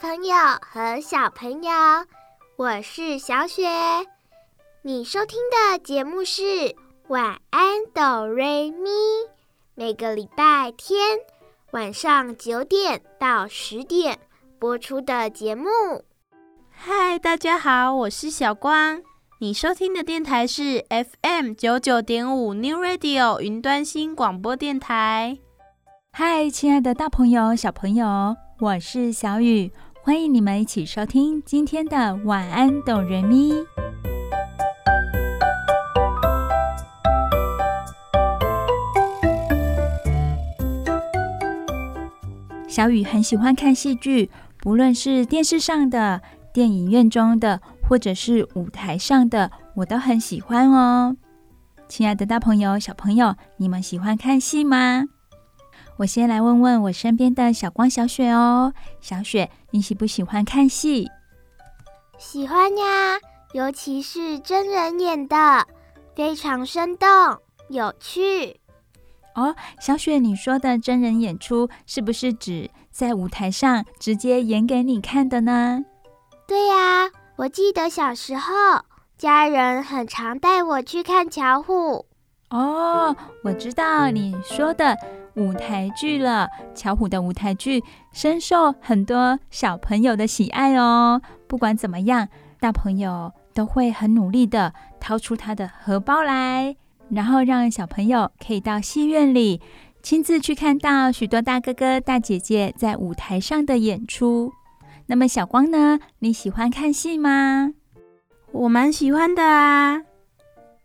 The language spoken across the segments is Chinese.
朋友和小朋友，我是小雪。你收听的节目是《晚安，哆瑞咪》，每个礼拜天晚上九点到十点播出的节目。嗨，大家好，我是小光。你收听的电台是 FM 九九点五 New Radio 云端新广播电台。嗨，亲爱的大朋友、小朋友，我是小雨，欢迎你们一起收听今天的晚安，哆瑞咪。小雨很喜欢看戏剧，不论是电视上的、电影院中的，或者是舞台上的，我都很喜欢哦。亲爱的大朋友、小朋友，你们喜欢看戏吗？我先来问问我身边的小光、小雪哦。小雪，你喜不喜欢看戏？喜欢呀，尤其是真人演的，非常生动有趣。哦，小雪，你说的真人演出是不是指在舞台上直接演给你看的呢？对呀，我记得小时候家人很常带我去看巧虎。哦，我知道你说的舞台剧了。巧虎的舞台剧深受很多小朋友的喜爱哦。不管怎么样，大朋友都会很努力的掏出他的荷包来。然后让小朋友可以到戏院里亲自去看到许多大哥哥大姐姐在舞台上的演出。那么小光呢？你喜欢看戏吗？我蛮喜欢的啊。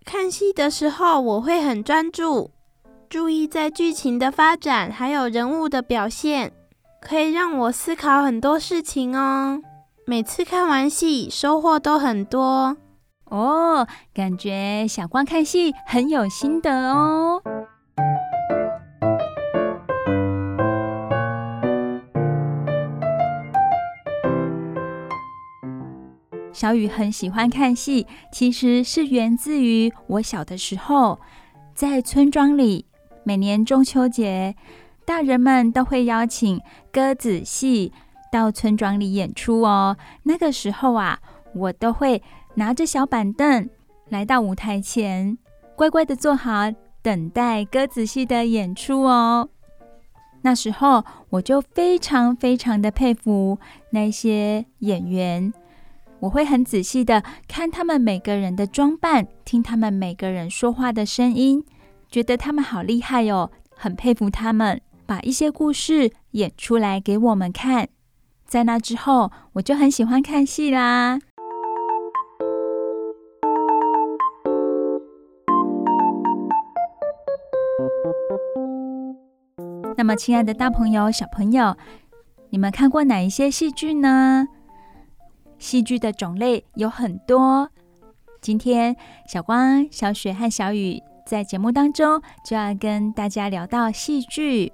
看戏的时候我会很专注，注意在剧情的发展还有人物的表现，可以让我思考很多事情哦。每次看完戏收获都很多。哦，感觉小光看戏很有心得哦。小雨很喜欢看戏，其实是源自于我小的时候，在村庄里，每年中秋节，大人们都会邀请鸽子戏到村庄里演出哦。那个时候啊，我都会。拿着小板凳来到舞台前，乖乖的坐好，等待鸽子戏的演出哦。那时候我就非常非常的佩服那些演员，我会很仔细的看他们每个人的装扮，听他们每个人说话的声音，觉得他们好厉害哦，很佩服他们，把一些故事演出来给我们看。在那之后，我就很喜欢看戏啦。那么，亲爱的大朋友、小朋友，你们看过哪一些戏剧呢？戏剧的种类有很多。今天，小光、小雪和小雨在节目当中就要跟大家聊到戏剧。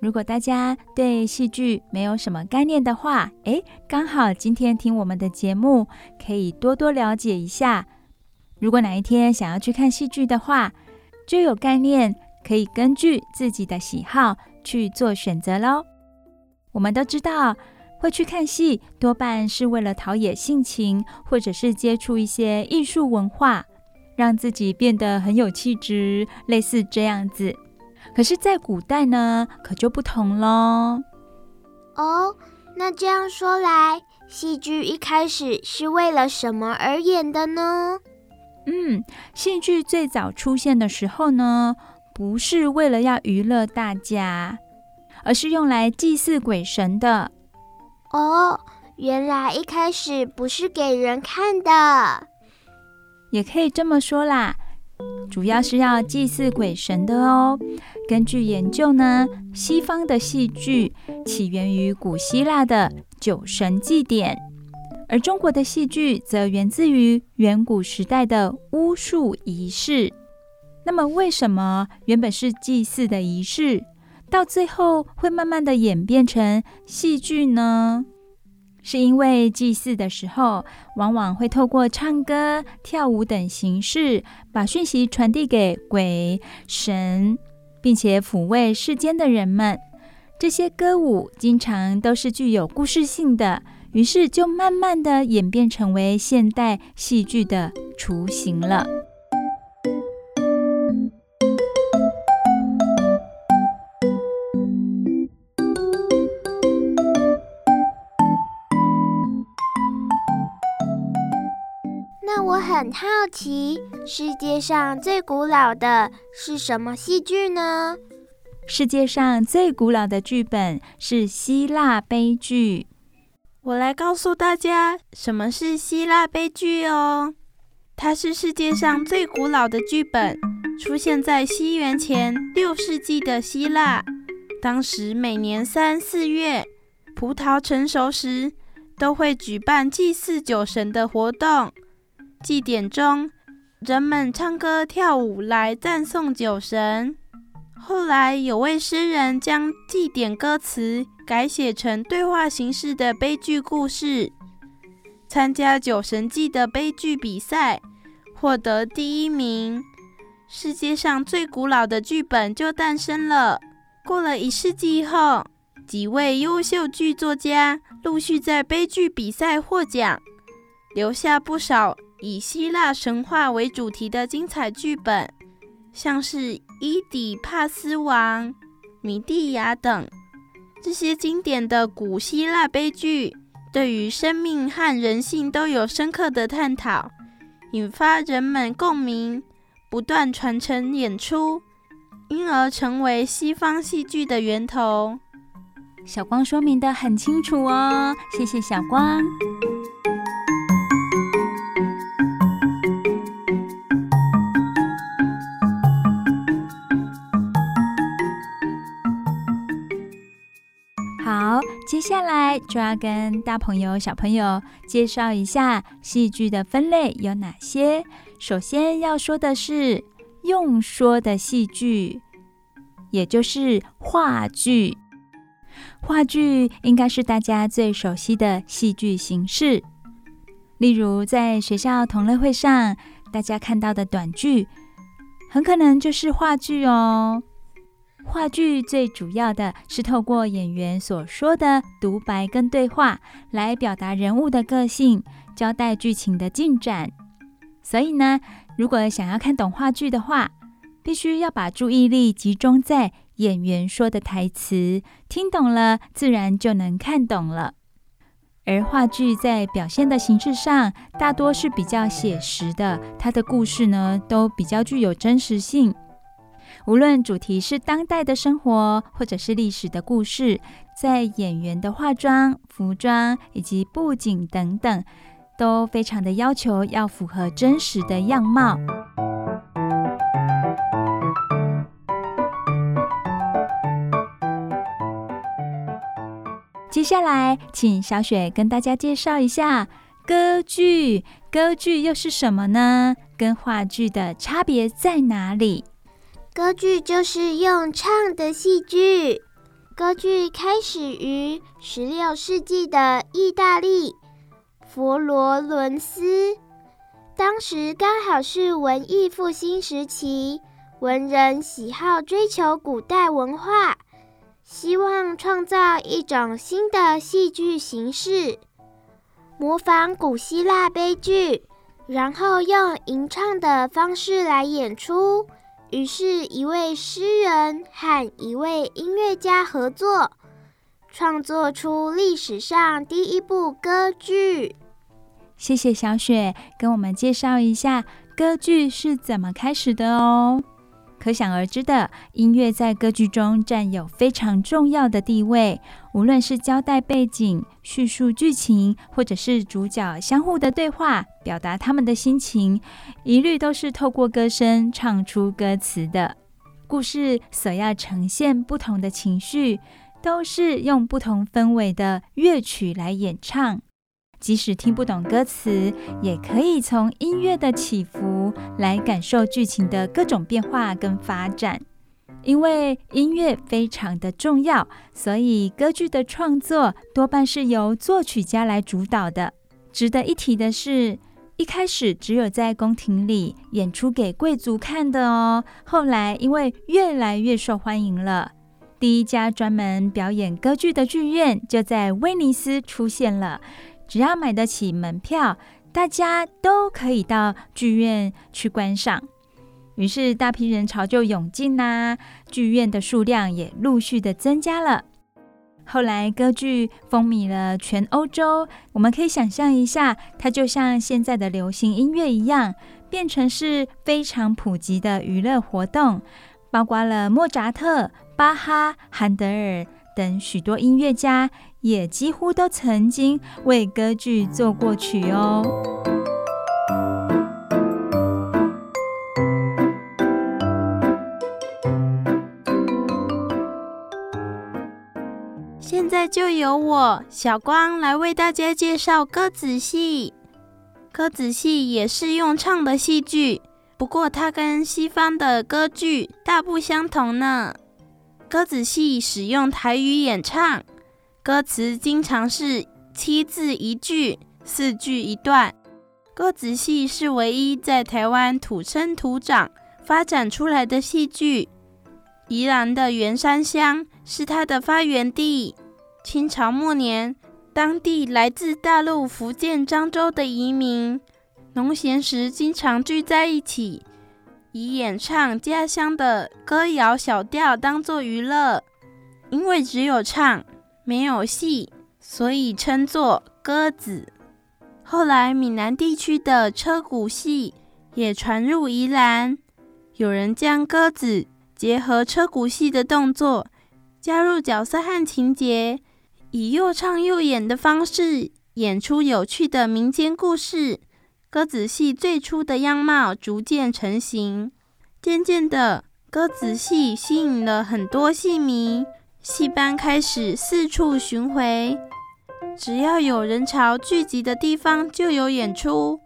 如果大家对戏剧没有什么概念的话，诶，刚好今天听我们的节目，可以多多了解一下。如果哪一天想要去看戏剧的话，就有概念。可以根据自己的喜好去做选择喽。我们都知道，会去看戏多半是为了陶冶性情，或者是接触一些艺术文化，让自己变得很有气质，类似这样子。可是，在古代呢，可就不同喽。哦，那这样说来，戏剧一开始是为了什么而演的呢？嗯，戏剧最早出现的时候呢，不是为了要娱乐大家，而是用来祭祀鬼神的。哦，原来一开始不是给人看的，也可以这么说啦。主要是要祭祀鬼神的哦。根据研究呢，西方的戏剧起源于古希腊的酒神祭典。而中国的戏剧则源自于远古时代的巫术仪式。那么，为什么原本是祭祀的仪式，到最后会慢慢的演变成戏剧呢？是因为祭祀的时候，往往会透过唱歌、跳舞等形式，把讯息传递给鬼神，并且抚慰世间的人们。这些歌舞经常都是具有故事性的。于是就慢慢的演变成为现代戏剧的雏形了。我很好奇，世界上最古老的是什么戏剧呢？世界上最古老的剧本是希腊悲剧。我来告诉大家什么是希腊悲剧哦。它是世界上最古老的剧本，出现在西元前六世纪的希腊。当时每年三四月，葡萄成熟时，都会举办祭祀酒神的活动。祭典中，人们唱歌跳舞来赞颂酒神。后来有位诗人将祭典歌词改写成对话形式的悲剧故事，参加酒神祭的悲剧比赛，获得第一名。世界上最古老的剧本就诞生了。过了一世纪后，几位优秀剧作家陆续在悲剧比赛获奖，留下不少以希腊神话为主题的精彩剧本。像是《伊底帕斯王》《米蒂亚》等这些经典的古希腊悲剧，对于生命和人性都有深刻的探讨，引发人们共鸣，不断传承演出，因而成为西方戏剧的源头。小光说明得很清楚哦，谢谢小光。接下来就要跟大朋友、小朋友介绍一下戏剧的分类有哪些。首先要说的是用说的戏剧，也就是话剧。话剧应该是大家最熟悉的戏剧形式，例如在学校同乐会上，大家看到的短剧，很可能就是话剧哦。话剧最主要的是透过演员所说的独白跟对话来表达人物的个性，交代剧情的进展。所以呢，如果想要看懂话剧的话，必须要把注意力集中在演员说的台词，听懂了自然就能看懂了。而话剧在表现的形式上，大多是比较写实的，它的故事呢都比较具有真实性。无论主题是当代的生活，或者是历史的故事，在演员的化妆、服装以及布景等等，都非常的要求要符合真实的样貌。接下来，请小雪跟大家介绍一下歌剧。歌剧又是什么呢？跟话剧的差别在哪里？歌剧就是用唱的戏剧。歌剧开始于十六世纪的意大利佛罗伦斯，当时刚好是文艺复兴时期，文人喜好追求古代文化，希望创造一种新的戏剧形式，模仿古希腊悲剧，然后用吟唱的方式来演出。于是，一位诗人和一位音乐家合作，创作出历史上第一部歌剧。谢谢小雪跟我们介绍一下歌剧是怎么开始的哦。可想而知的，音乐在歌剧中占有非常重要的地位。无论是交代背景、叙述剧情，或者是主角相互的对话，表达他们的心情，一律都是透过歌声唱出歌词的。故事所要呈现不同的情绪，都是用不同氛围的乐曲来演唱。即使听不懂歌词，也可以从音乐的起伏来感受剧情的各种变化跟发展。因为音乐非常的重要，所以歌剧的创作多半是由作曲家来主导的。值得一提的是，一开始只有在宫廷里演出给贵族看的哦，后来因为越来越受欢迎了，第一家专门表演歌剧的剧院就在威尼斯出现了。只要买得起门票，大家都可以到剧院去观赏。于是大批人潮就涌进啦，剧院的数量也陆续的增加了。后来歌剧风靡了全欧洲，我们可以想象一下，它就像现在的流行音乐一样，变成是非常普及的娱乐活动，包括了莫扎特、巴哈、韩德尔等许多音乐家，也几乎都曾经为歌剧作过曲哦。现在就由我小光来为大家介绍歌仔戏。歌仔戏也是用唱的戏剧，不过它跟西方的歌剧大不相同呢。歌仔戏使用台语演唱，歌词经常是七字一句、四句一段。歌仔戏是唯一在台湾土生土长发展出来的戏剧。宜兰的员山乡是它的发源地。清朝末年，当地来自大陆福建漳州的移民，农闲时经常聚在一起，以演唱家乡的歌谣小调当作娱乐。因为只有唱，没有戏，所以称作歌仔。后来，闽南地区的车鼓戏也传入宜兰，有人将歌仔结合车鼓戏的动作，加入角色和情节。以又唱又演的方式演出有趣的民间故事，歌仔戏最初的样貌逐渐成型。渐渐的，歌仔戏吸引了很多戏迷，戏班开始四处巡回，只要有人潮聚集的地方就有演出。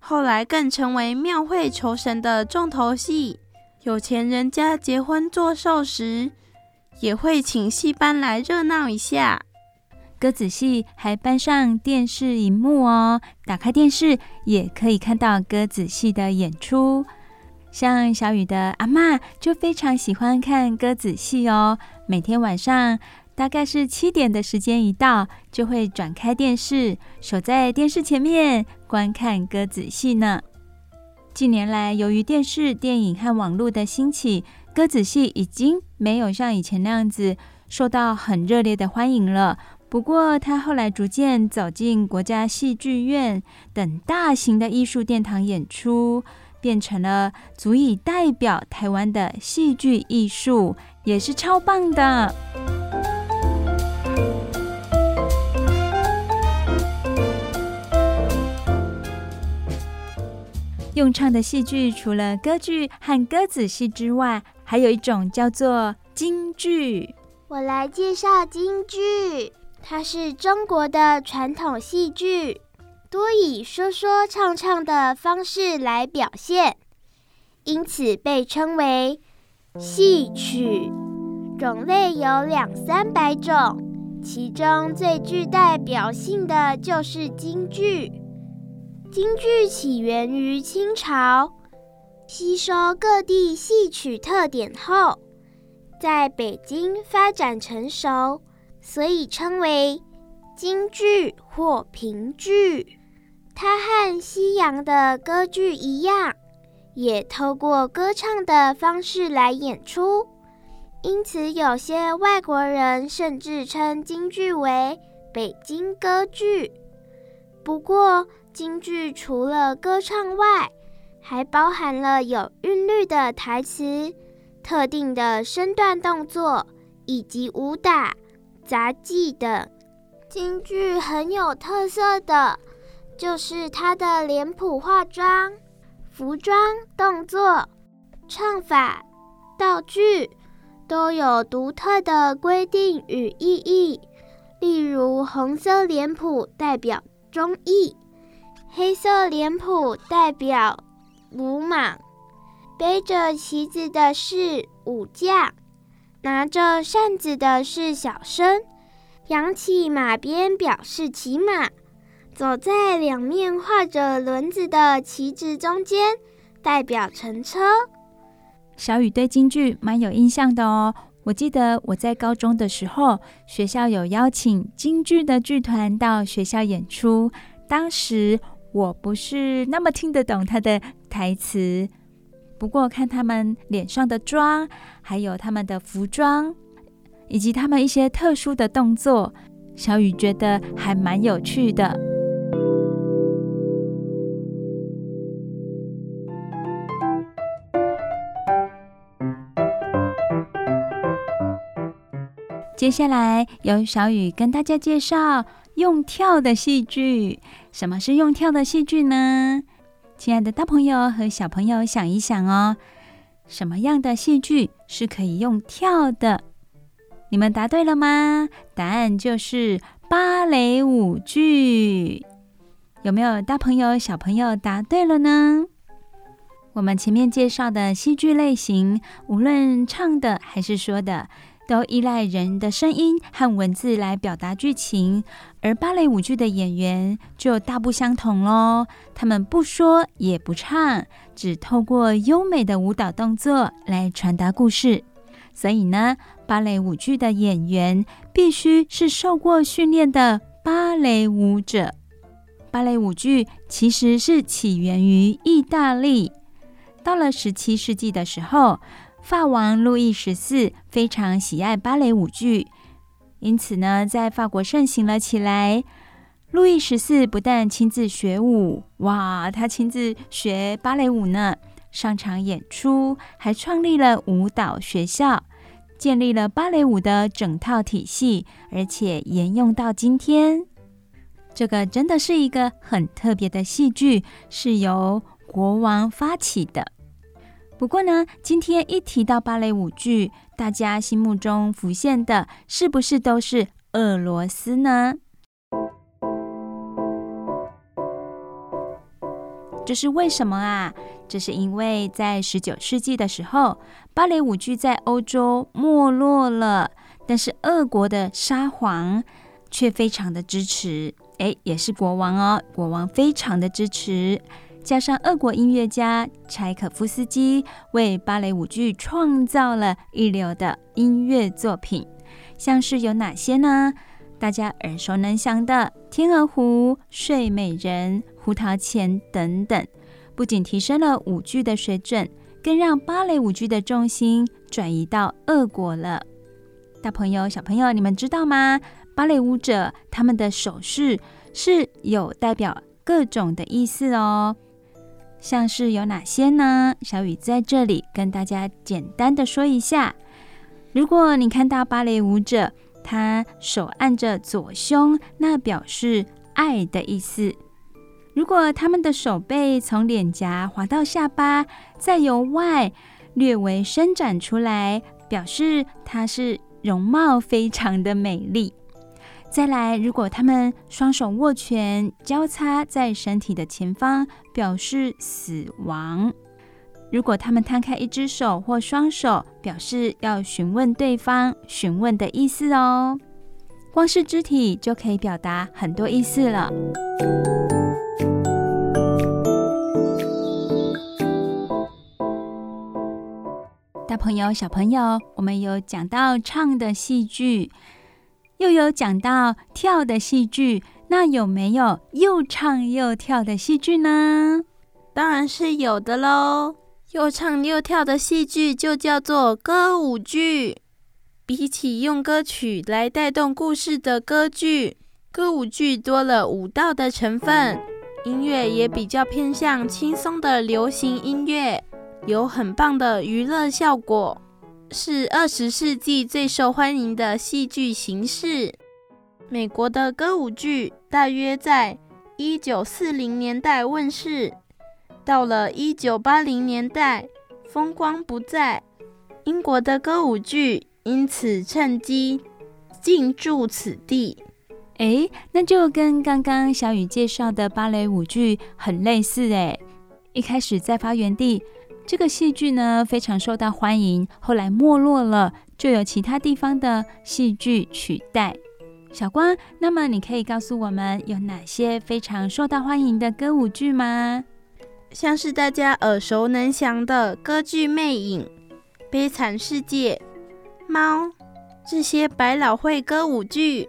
后来更成为庙会酬神的重头戏，有钱人家结婚做寿时，也会请戏班来热闹一下。歌仔戏还搬上电视荧幕哦，打开电视也可以看到歌仔戏的演出。像小雨的阿嬷就非常喜欢看歌仔戏哦，每天晚上大概是七点的时间一到，就会转开电视，守在电视前面观看歌仔戏呢。近年来，由于电视、电影和网络的兴起，歌仔戏已经没有像以前那样子受到很热烈的欢迎了。不过，他后来逐渐走进国家戏剧院等大型的艺术殿堂演出，变成了足以代表台湾的戏剧艺术，也是超棒的。用唱的戏剧除了歌剧和歌仔戏之外，还有一种叫做京剧。我来介绍京剧。它是中国的传统戏剧，多以说说唱唱的方式来表现，因此被称为戏曲。种类有两三百种，其中最具代表性的就是京剧。京剧起源于清朝，吸收各地戏曲特点后，在北京发展成熟。所以称为京剧或评剧。它和西洋的歌剧一样，也透过歌唱的方式来演出。因此，有些外国人甚至称京剧为北京歌剧。不过，京剧除了歌唱外，还包含了有韵律的台词、特定的身段动作以及武打。杂技等。京剧很有特色的，就是它的脸谱化妆、服装、动作、唱法、道具都有独特的规定与意义。例如，红色脸谱代表忠义。黑色脸谱代表鲁莽，背着旗子的是武将，拿着扇子的是小生，扬起马鞭表示骑马，走在两面画着轮子的旗帜中间，代表乘车。小雨对京剧蛮有印象的哦。我记得我在高中的时候，学校有邀请京剧的剧团到学校演出。当时我不是那么听得懂他的台词，不过看他们脸上的妆，还有他们的服装，以及他们一些特殊的动作，小雨觉得还蛮有趣的。接下来由小雨跟大家介绍用跳的戏剧。什么是用跳的戏剧呢？亲爱的大朋友和小朋友，想一想哦，什么样的戏剧是可以用跳的？你们答对了吗？答案就是芭蕾舞剧。有没有大朋友、小朋友答对了呢？我们前面介绍的戏剧类型，无论唱的还是说的。都依赖人的声音和文字来表达剧情，而芭蕾舞剧的演员就大不相同喽。他们不说也不唱，只透过优美的舞蹈动作来传达故事。所以呢，芭蕾舞剧的演员必须是受过训练的芭蕾舞者。芭蕾舞剧其实是起源于意大利，到了十七世纪的时候。法王路易十四非常喜爱芭蕾舞剧，因此呢，在法国盛行了起来。路易十四不但亲自学舞，哇，他亲自学芭蕾舞呢，上场演出，还创立了舞蹈学校，建立了芭蕾舞的整套体系，而且沿用到今天。这个真的是一个很特别的戏剧，是由国王发起的。不过呢，今天一提到芭蕾舞剧，大家心目中浮现的是不是都是俄罗斯呢？这是为什么啊？这是因为在十九世纪的时候，芭蕾舞剧在欧洲没落了，但是俄国的沙皇却非常的支持，诶，也是国王哦，国王非常的支持。加上俄国音乐家柴可夫斯基为芭蕾舞剧创造了一流的音乐作品，像是有哪些呢？大家耳熟能详的《天鹅湖》《睡美人》《胡桃钳》等等，不仅提升了舞剧的水准，更让芭蕾舞剧的重心转移到俄国了。大朋友、小朋友，你们知道吗？芭蕾舞者他们的手势是有代表各种的意思哦。像是有哪些呢？小雨在这里跟大家简单的说一下。如果你看到芭蕾舞者，他手按着左胸，那表示爱的意思。如果他们的手背从脸颊滑到下巴，再由外略微伸展出来，表示他是容貌非常的美丽。再来，如果他们双手握拳交叉在身体的前方，表示死亡；如果他们摊开一只手或双手，表示要询问对方，询问的意思哦。光是肢体就可以表达很多意思了。大朋友、小朋友，我们有讲到唱的戏剧。又有讲到跳的戏剧，那有没有又唱又跳的戏剧呢？当然是有的喽！又唱又跳的戏剧就叫做歌舞剧。比起用歌曲来带动故事的歌剧，歌舞剧多了舞蹈的成分，音乐也比较偏向轻松的流行音乐，有很棒的娱乐效果。是二十世纪最受欢迎的戏剧形式。美国的歌舞剧大约在一九四零年代问世，到了一九八零年代风光不再。英国的歌舞剧因此趁机进驻此地。诶，那就跟刚刚小雨介绍的芭蕾舞剧很类似诶。一开始在发源地，这个戏剧呢非常受到欢迎，后来没落了，就有其他地方的戏剧取代。小光，那么你可以告诉我们有哪些非常受到欢迎的歌舞剧吗？像是大家耳熟能详的歌剧《魅影》、《悲惨世界》、《猫》这些百老汇歌舞剧，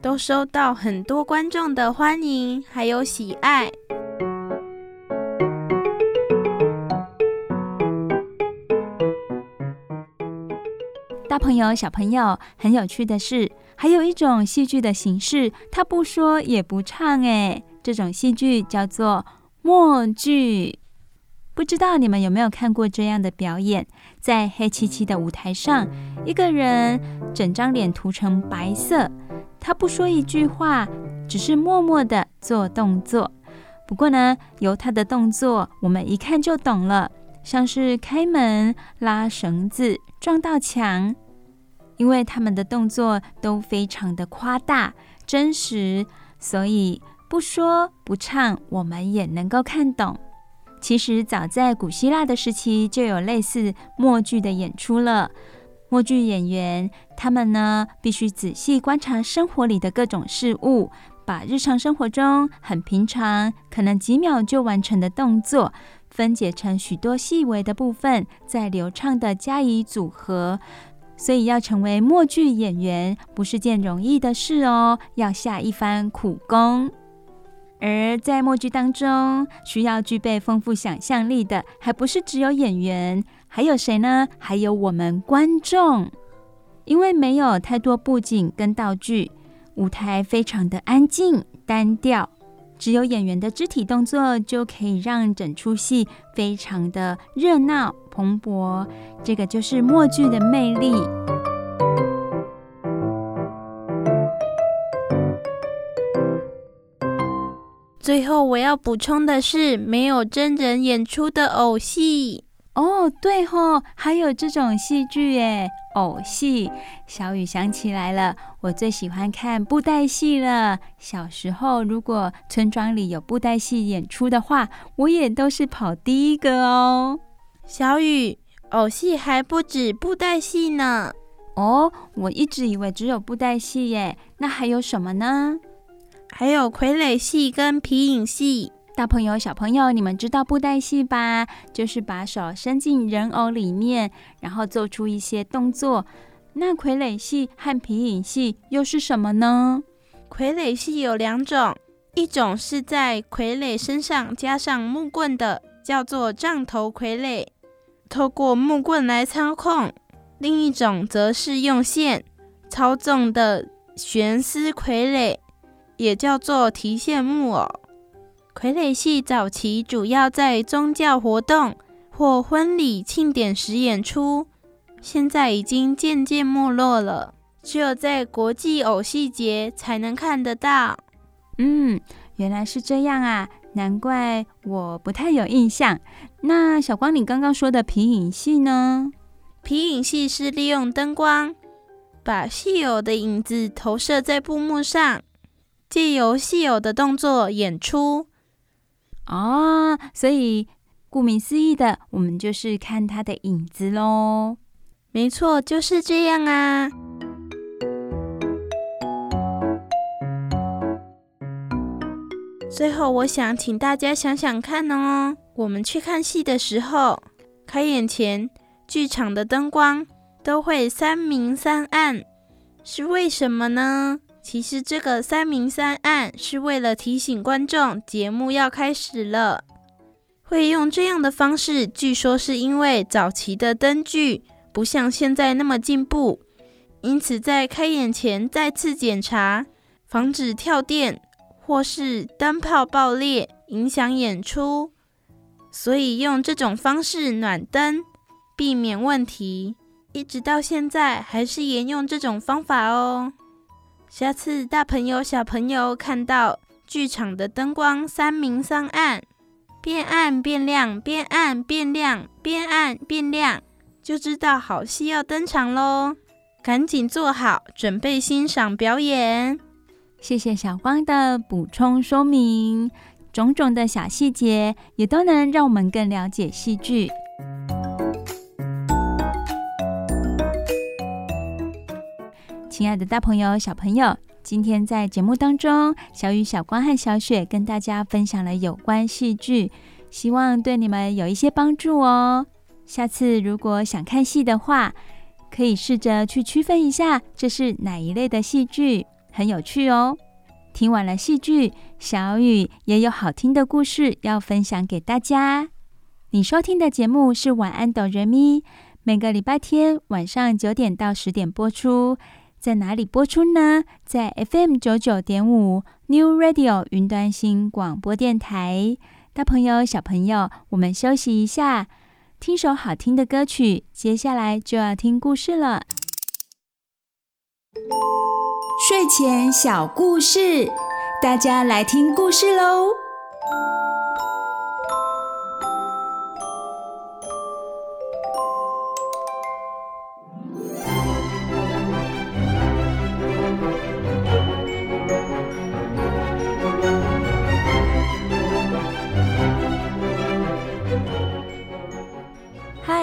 都受到很多观众的欢迎还有喜爱。大朋友、小朋友，很有趣的是，还有一种戏剧的形式，它不说也不唱，哎，这种戏剧叫做默剧。不知道你们有没有看过这样的表演？在黑漆漆的舞台上，一个人整张脸涂成白色，他不说一句话，只是默默地做动作。不过呢，由他的动作，我们一看就懂了，像是开门、拉绳子、撞到墙。因为他们的动作都非常的夸大、真实，所以不说不唱，我们也能够看懂。其实早在古希腊的时期就有类似默剧的演出了。默剧演员他们呢，必须仔细观察生活里的各种事物，把日常生活中很平常、可能几秒就完成的动作，分解成许多细微的部分，再流畅地加以组合。所以要成为默剧演员不是件容易的事哦，要下一番苦功。而在默剧当中，需要具备丰富想象力的，还不是只有演员，还有谁呢？还有我们观众。因为没有太多布景跟道具，舞台非常的安静单调。只有演员的肢体动作就可以让整出戏非常的热闹蓬勃，这个就是默剧的魅力。最后我要补充的是，没有真人演出的偶戏。哦，对吼，还有这种戏剧耶，偶戏。小雨想起来了，我最喜欢看布袋戏了。小时候，如果村庄里有布袋戏演出的话，我也都是跑第一个哦。小雨，偶戏还不止布袋戏呢。哦，我一直以为只有布袋戏耶，那还有什么呢？还有傀儡戏跟皮影戏。大朋友、小朋友，你们知道布袋戏吧？就是把手伸进人偶里面，然后做出一些动作。那傀儡戏和皮影戏又是什么呢？傀儡戏有两种，一种是在傀儡身上加上木棍的，叫做杖头傀儡，透过木棍来操控；另一种则是用线操纵的悬丝傀儡，也叫做提线木偶。傀儡戏早期主要在宗教活动或婚礼庆典时演出，现在已经渐渐没落了，只有在国际偶戏节才能看得到。嗯，原来是这样啊，难怪我不太有印象。那小光，你刚刚说的皮影戏呢？皮影戏是利用灯光，把戏偶的影子投射在布幕上，借由戏偶的动作演出。哦，所以顾名思义的，我们就是看他的影子喽。没错，就是这样啊。最后，我想请大家想想看哦，我们去看戏的时候，开演前剧场的灯光都会三明三暗，是为什么呢？其实这个三明三暗是为了提醒观众节目要开始了。会用这样的方式，据说是因为早期的灯具不像现在那么进步，因此在开演前再次检查，防止跳电或是灯泡爆裂影响演出，所以用这种方式暖灯，避免问题。一直到现在还是沿用这种方法哦。下次大朋友、小朋友看到剧场的灯光三明三暗，变暗变亮，变暗变亮，变暗变亮，就知道好戏要登场喽！赶紧坐好，准备欣赏表演。谢谢小光的补充说明，种种的小细节也都能让我们更了解戏剧。亲爱的大朋友、小朋友，今天在节目当中，小雨、小光和小雪跟大家分享了有关戏剧，希望对你们有一些帮助哦。下次如果想看戏的话，可以试着去区分一下这是哪一类的戏剧，很有趣哦。听完了戏剧，小雨也有好听的故事要分享给大家。你收听的节目是《晚安，哆瑞咪》，每个礼拜天晚上九点到十点播出。在哪里播出呢？在 FM 九九点五 New Radio 云端新广播电台。大朋友、小朋友，我们休息一下，听首好听的歌曲。接下来就要听故事了。睡前小故事，大家来听故事喽。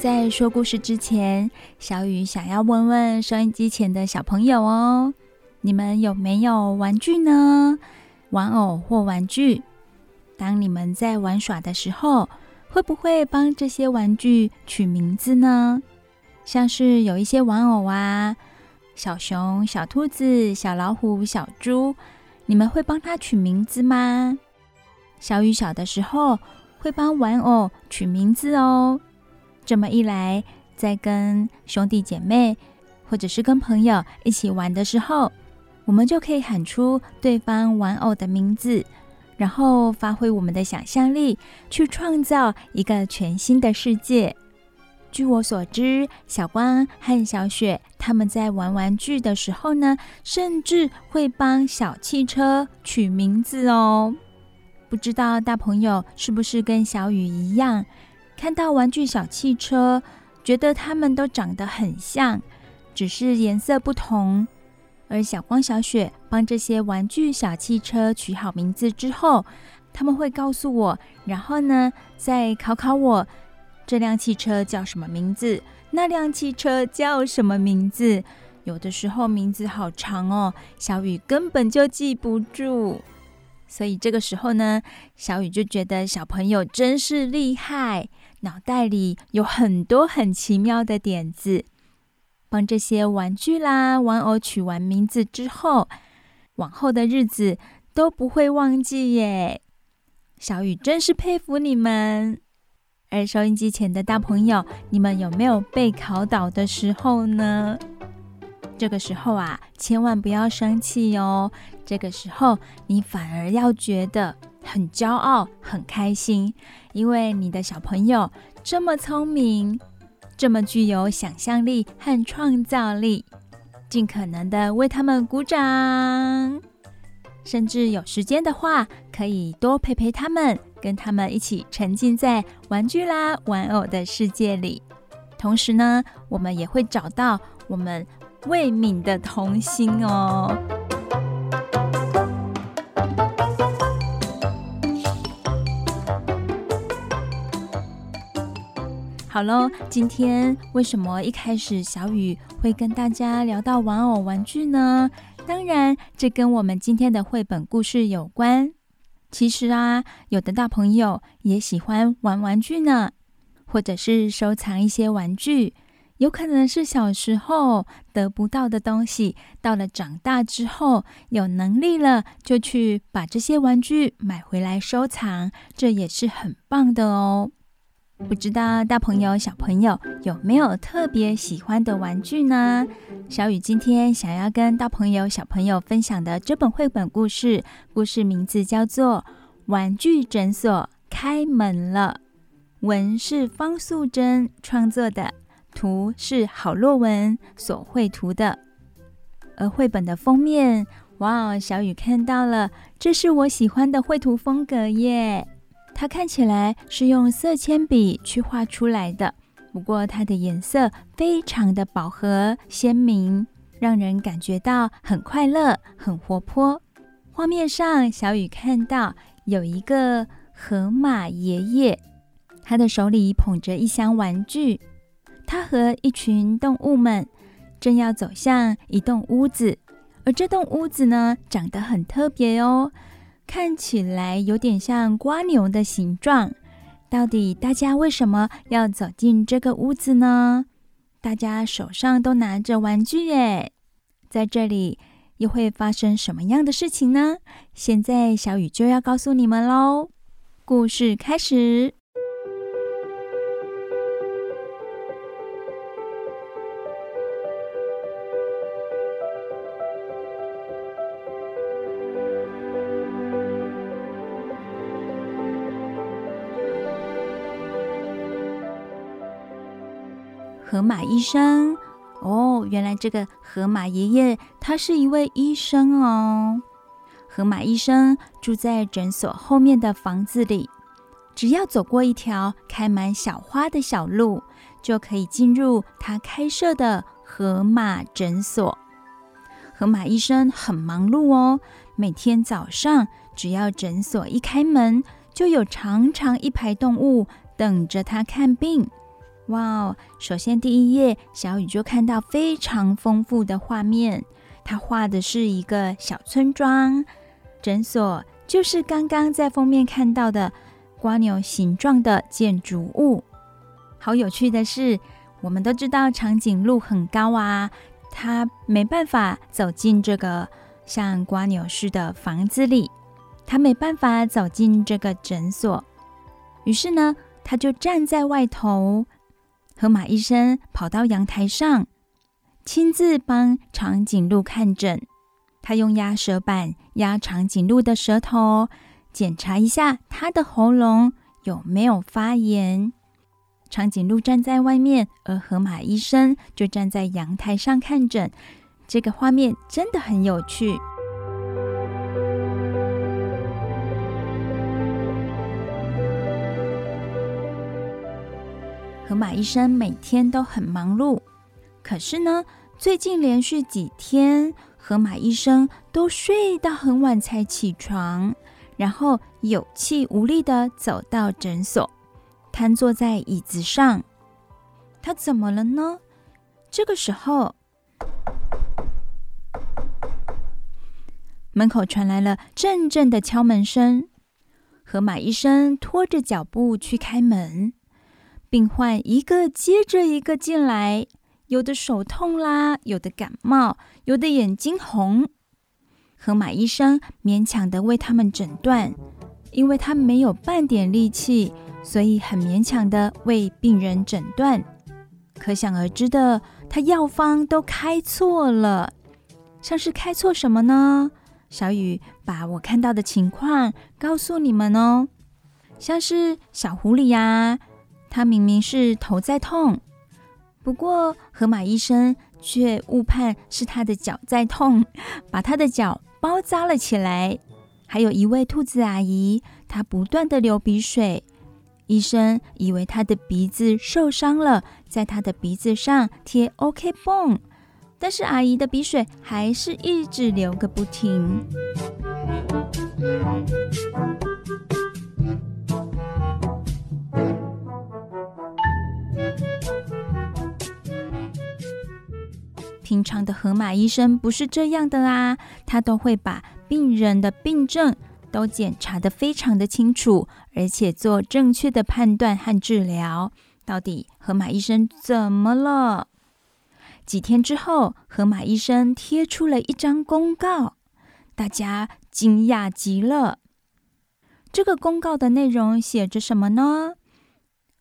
在说故事之前，小雨想要问问收音机前的小朋友哦，你们有没有玩具呢？玩偶或玩具？当你们在玩耍的时候，会不会帮这些玩具取名字呢？像是有一些玩偶啊，小熊、小兔子、小老虎、小猪，你们会帮它取名字吗？小雨小的时候会帮玩偶取名字哦。这么一来，在跟兄弟姐妹或者是跟朋友一起玩的时候，我们就可以喊出对方玩偶的名字，然后发挥我们的想象力，去创造一个全新的世界。据我所知，小光和小雪他们在玩玩具的时候呢，甚至会帮小汽车取名字哦。不知道大朋友是不是跟小雨一样？看到玩具小汽车，觉得它们都长得很像，只是颜色不同。而小光、小雪帮这些玩具小汽车取好名字之后，他们会告诉我，然后呢，再考考我，这辆汽车叫什么名字？那辆汽车叫什么名字？有的时候名字好长哦，小雨根本就记不住。所以这个时候呢，小雨就觉得小朋友真是厉害。脑袋里有很多很奇妙的点子，帮这些玩具啦、玩偶取完名字之后，往后的日子都不会忘记耶。小雨真是佩服你们。而收音机前的大朋友，你们有没有被考倒的时候呢？这个时候啊，千万不要生气哦。这个时候，你反而要觉得。很骄傲，很开心，因为你的小朋友这么聪明，这么具有想象力和创造力，尽可能的为他们鼓掌。甚至有时间的话，可以多陪陪他们，跟他们一起沉浸在玩具啦、玩偶的世界里。同时呢，我们也会找到我们未泯的童心哦。好喽，今天为什么一开始小雨会跟大家聊到玩偶玩具呢？当然，这跟我们今天的绘本故事有关。其实啊，有的大朋友也喜欢玩玩具呢，或者是收藏一些玩具，有可能是小时候得不到的东西，到了长大之后有能力了，就去把这些玩具买回来收藏，这也是很棒的哦。不知道大朋友、小朋友有没有特别喜欢的玩具呢？小雨今天想要跟大朋友、小朋友分享的这本绘本故事，故事名字叫做《玩具诊所开门了。文是方素珍创作的，图是郝洛文所绘图的。而绘本的封面，哇哦，小雨看到了，这是我喜欢的绘图风格耶。它看起来是用色铅笔去画出来的，不过它的颜色非常的饱和鲜明，让人感觉到很快乐、很活泼。画面上，小雨看到有一个河马爷爷。他的手里捧着一箱玩具，他和一群动物们正要走向一栋屋子，而这栋屋子呢，长得很特别哦，看起来有点像瓜牛的形状。到底大家为什么要走进这个屋子呢？大家手上都拿着玩具耶，在这里又会发生什么样的事情呢？现在小雨就要告诉你们喽，故事开始。马医生哦，原来这个河马爷爷他是一位医生哦。河马医生住在诊所后面的房子里，只要走过一条开满小花的小路，就可以进入他开设的河马诊所。河马医生很忙碌哦，每天早上只要诊所一开门，就有长长一排动物等着他看病。哇哦！首先第一页，小雨就看到非常丰富的画面。他画的是一个小村庄，诊所就是刚刚在封面看到的瓜牛形状的建筑物。好有趣的是，我们都知道长颈鹿很高啊，它没办法走进这个像瓜牛似的房子里，它没办法走进这个诊所。于是呢，它就站在外头。河马医生跑到阳台上，亲自帮长颈鹿看诊。他用压舌板压长颈鹿的舌头，检查一下它的喉咙有没有发炎。长颈鹿站在外面，而河马医生就站在阳台上看诊。这个画面真的很有趣。河马医生每天都很忙碌，可是呢，最近连续几天，河马医生都睡到很晚才起床，然后有气无力的走到诊所，瘫坐在椅子上。他怎么了呢？这个时候，门口传来了阵阵的敲门声。河马医生拖着脚步去开门。病患一个接着一个进来，有的手痛啦，有的感冒，有的眼睛红。河马医生勉强地为他们诊断，因为他没有半点力气，所以很勉强地为病人诊断。可想而知的，他药方都开错了，像是开错什么呢？小雨把我看到的情况告诉你们哦，像是小狐狸呀。他明明是头在痛，不过河马医生却误判是他的脚在痛，把他的脚包扎了起来。还有一位兔子阿姨，她不断的流鼻水，医生以为她的鼻子受伤了，在她的鼻子上贴 OK 绷，但是阿姨的鼻水还是一直流个不停。平常的河马医生不是这样的啊，他都会把病人的病症都检查得非常的清楚，而且做正确的判断和治疗。到底河马医生怎么了？几天之后，河马医生贴出了一张公告，大家惊讶极了。这个公告的内容写着什么呢？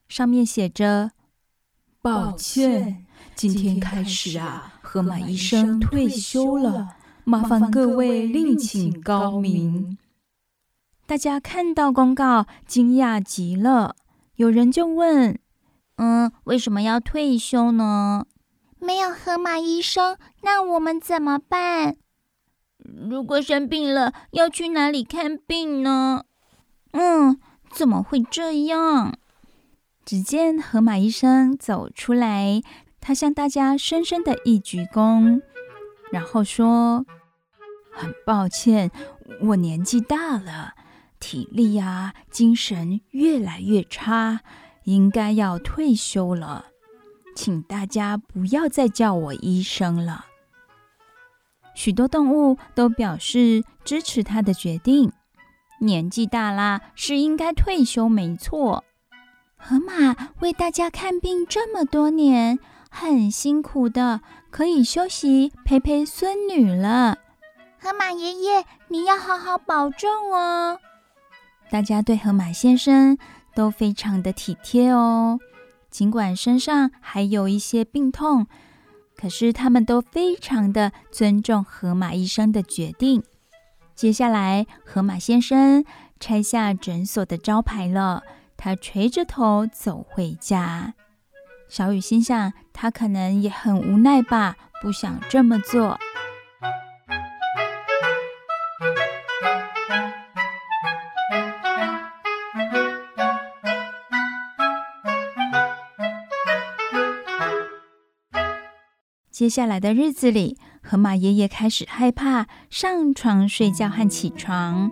上面写着：“抱歉。”今天开始啊，河马医生退休了，麻烦各位另请高明。大家看到公告，惊讶极了。有人就问：“嗯，为什么要退休呢？没有河马医生，那我们怎么办？如果生病了，要去哪里看病呢？”嗯，怎么会这样？只见河马医生走出来，他向大家深深的一鞠躬，然后说：“很抱歉，我年纪大了。”体力啊，精神越来越差，应该要退休了。请大家不要再叫我医生了。许多动物都表示支持他的决定。年纪大啦，是应该退休，没错。河马为大家看病这么多年，很辛苦的，可以休息陪陪孙女了。河马爷爷，你要好好保重哦。大家对河马先生都非常的体贴哦，尽管身上还有一些病痛，可是他们都非常的尊重河马医生的决定。接下来，河马先生拆下诊所的招牌了，他垂着头走回家。小雨心想，他可能也很无奈吧，不想这么做。接下来的日子里，河马爷爷开始害怕上床睡觉和起床，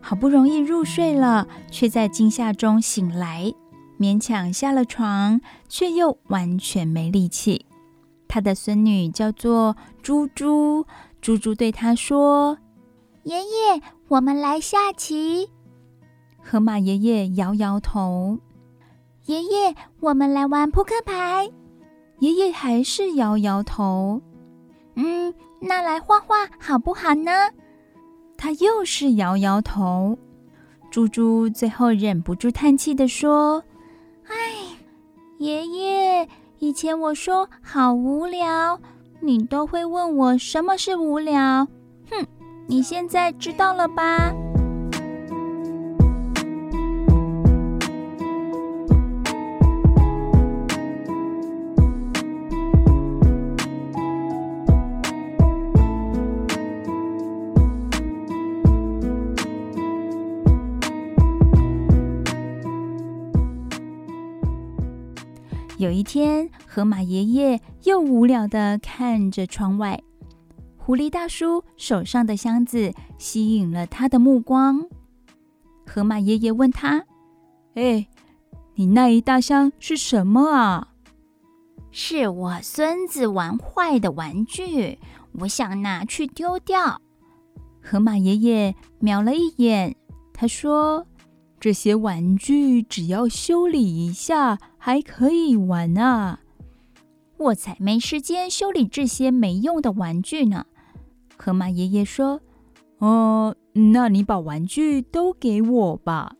好不容易入睡了，却在惊吓中醒来，勉强下了床，却又完全没力气。他的孙女叫做猪猪，猪猪对他说：“爷爷，我们来下棋。”河马爷爷摇摇头：“爷爷，我们来玩扑克牌。”爷爷还是摇摇头，嗯，那来画画好不好呢？他又是摇摇头。猪猪最后忍不住叹气地说：“哎，爷爷，以前我说好无聊，你都会问我什么是无聊。哼，你现在知道了吧？”有一天，河马爷爷又无聊地看着窗外，狐狸大叔手上的箱子吸引了他的目光。河马爷爷问他：“哎，你那一大箱是什么啊？”“是我孙子玩坏的玩具，我想拿去丢掉。”河马爷爷瞄了一眼，他说。这些玩具只要修理一下还可以玩啊！我才没时间修理这些没用的玩具呢。河马爷爷说：“哦，那你把玩具都给我吧。”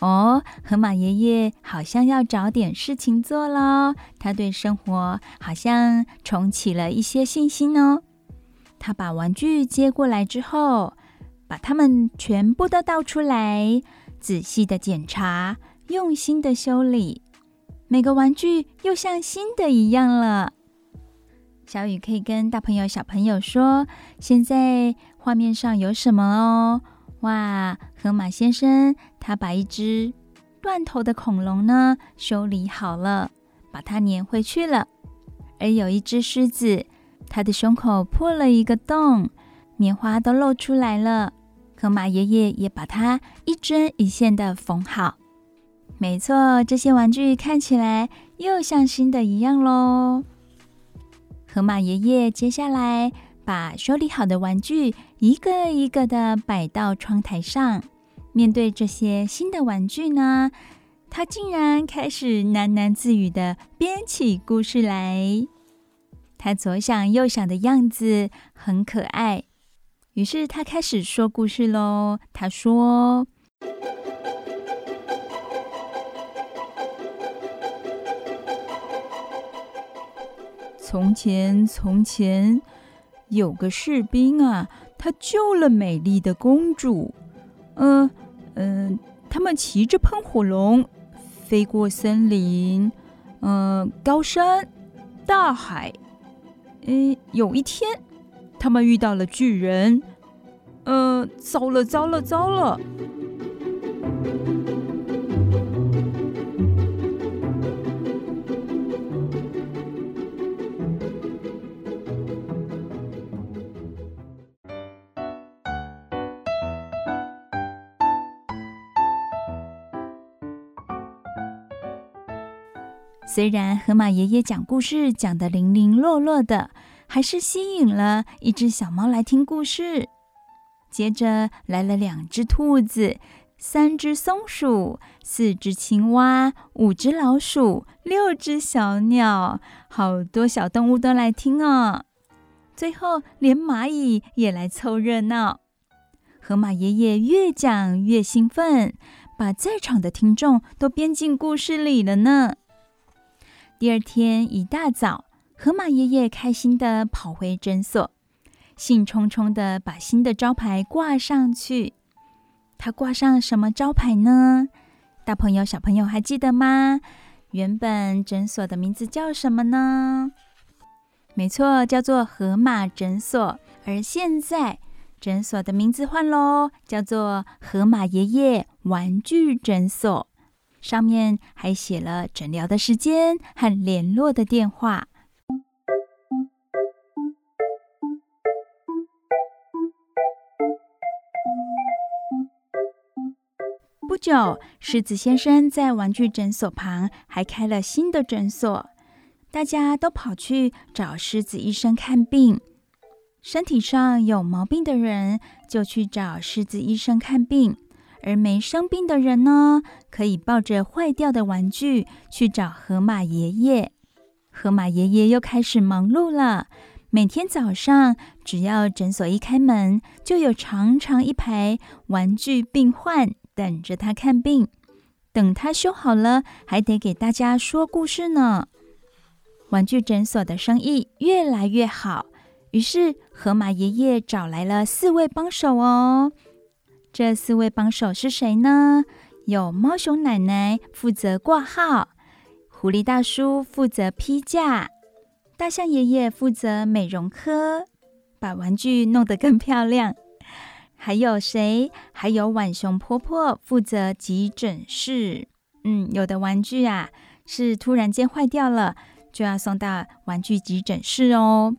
哦，河马爷爷好像要找点事情做了。他对生活好像重启了一些信心哦。他把玩具接过来之后，把它们全部都倒出来。仔细的检查，用心的修理，每个玩具又像新的一样了。小雨可以跟大朋友、小朋友说，现在画面上有什么哦？哇，河马先生他把一只断头的恐龙呢修理好了，把它粘回去了。而有一只狮子，它的胸口破了一个洞，棉花都露出来了。河马爷爷也把它一针一线的缝好。没错，这些玩具看起来又像新的一样喽。河马爷爷接下来把修理好的玩具一个一个的摆到窗台上。面对这些新的玩具呢，他竟然开始喃喃自语的编起故事来。他左想右想的样子很可爱。于是他开始说故事喽。他说：“从前，从前有个士兵啊，他救了美丽的公主。嗯、呃，嗯，他们骑着喷火龙飞过森林，嗯，高山、大海。嗯，有一天，他们遇到了巨人。嗯，糟了，糟了，糟了！虽然河马爷爷讲故事讲得零零落落的，还是吸引了一只小猫来听故事。接着来了两只兔子，三只松鼠，四只青蛙，五只老鼠，六只小鸟，好多小动物都来听哦。最后连蚂蚁也来凑热闹。河马爷爷越讲越兴奋，把在场的听众都编进故事里了呢。第二天一大早，河马爷爷开心地跑回诊所，兴冲冲地把新的招牌挂上去。他挂上什么招牌呢？大朋友、小朋友还记得吗？原本诊所的名字叫什么呢？没错，叫做河马诊所。而现在诊所的名字换喽，叫做河马爷爷玩具诊所。上面还写了诊疗的时间和联络的电话。不久，狮子先生在玩具诊所旁还开了新的诊所，大家都跑去找狮子医生看病。身体上有毛病的人就去找狮子医生看病。而没生病的人呢，可以抱着坏掉的玩具去找河马爷爷。河马爷爷又开始忙碌了。每天早上，只要诊所一开门，就有长长一排玩具病患等着他看病。等他修好了，还得给大家说故事呢。玩具诊所的生意越来越好，于是河马爷爷找来了四位帮手哦。这四位帮手是谁呢？有猫熊奶奶负责挂号，狐狸大叔负责批价，大象爷爷负责美容科，把玩具弄得更漂亮。还有谁？还有浣熊婆婆负责急诊室。嗯，有的玩具啊是突然间坏掉了，就要送到玩具急诊室哦。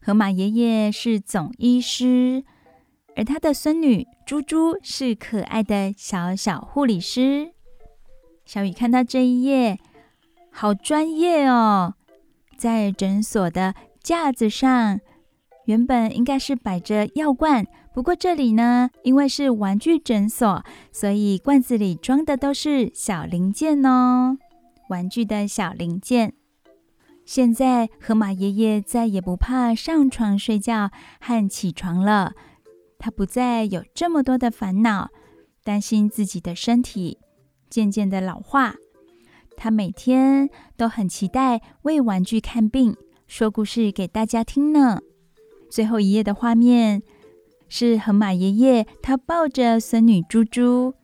河马爷爷是总医师。而他的孙女猪猪是可爱的小小护理师。小雨看到这一页，好专业哦！在诊所的架子上，原本应该是摆着药罐，不过这里呢，因为是玩具诊所，所以罐子里装的都是小零件哦，玩具的小零件。现在河马爷爷再也不怕上床睡觉和起床了。他不再有这么多的烦恼，担心自己的身体渐渐的老化。他每天都很期待为玩具看病，说故事给大家听呢。最后一页的画面是河马爷爷，他抱着孙女猪猪。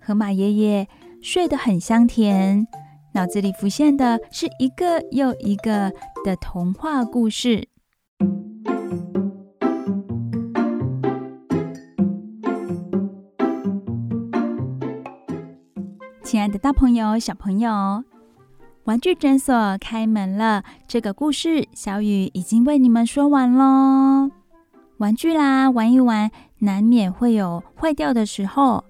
河马爷爷睡得很香甜，脑子里浮现的是一个又一个的童话故事。亲爱的大朋友、小朋友，玩具诊所开门了。这个故事，小雨已经为你们说完喽。玩具啦，玩一玩，难免会有坏掉的时候。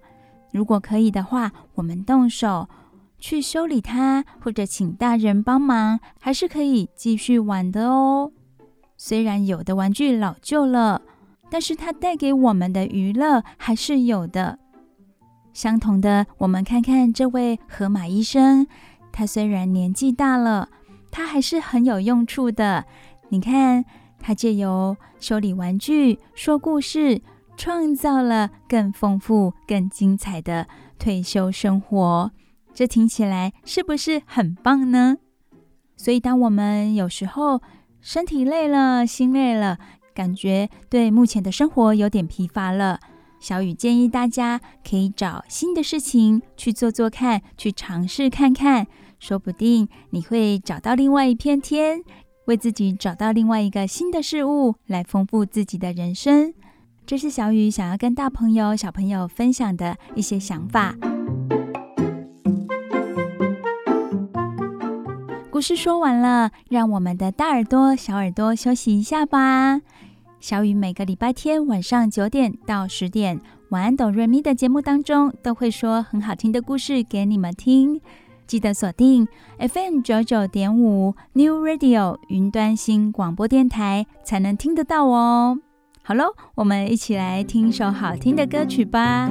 如果可以的话，我们动手去修理它，或者请大人帮忙，还是可以继续玩的哦。虽然有的玩具老旧了，但是它带给我们的娱乐还是有的。相同的，我们看看这位河马医生，他虽然年纪大了，他还是很有用处的。你看，他借由修理玩具、说故事，创造了更丰富、更精彩的退休生活。这听起来是不是很棒呢？所以，当我们有时候身体累了、心累了，感觉对目前的生活有点疲乏了。小雨建议大家可以找新的事情去做做看，去尝试看看，说不定你会找到另外一片天，为自己找到另外一个新的事物来丰富自己的人生。这是小雨想要跟大朋友、小朋友分享的一些想法。故事说完了，让我们的大耳朵、小耳朵休息一下吧。小雨每个礼拜天晚上九点到十点，晚安哆瑞咪的节目当中，都会说很好听的故事给你们听。记得锁定 FM 九九点五 New Radio 云端新广播电台，才能听得到哦。好喽，我们一起来听一首好听的歌曲吧。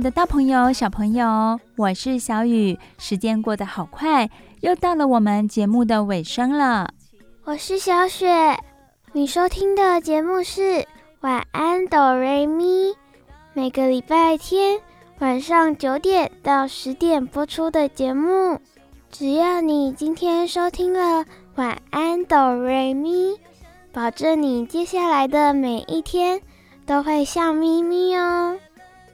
爱的大朋友、小朋友，我是小雨。时间过得好快，又到了我们节目的尾声了。我是小雪，你收听的节目是晚安哆瑞咪，每个礼拜天晚上九点到十点播出的节目。只要你今天收听了晚安哆瑞咪，保证你接下来的每一天都会笑眯眯哦。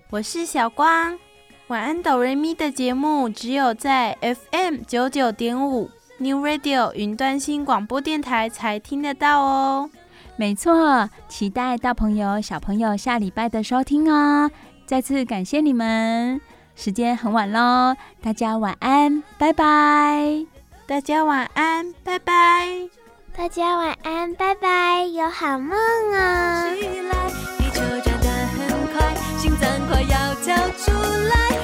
我是小光，晚安哆瑞咪的节目只有在 FM 九九点五 New Radio 云端新广播电台才听得到哦。没错，期待大朋友小朋友下礼拜的收听哦。再次感谢你们，时间很晚喽，大家晚安，拜拜。大家晚安，拜拜。大家晚安，拜拜，有好梦哦。快要跳出来，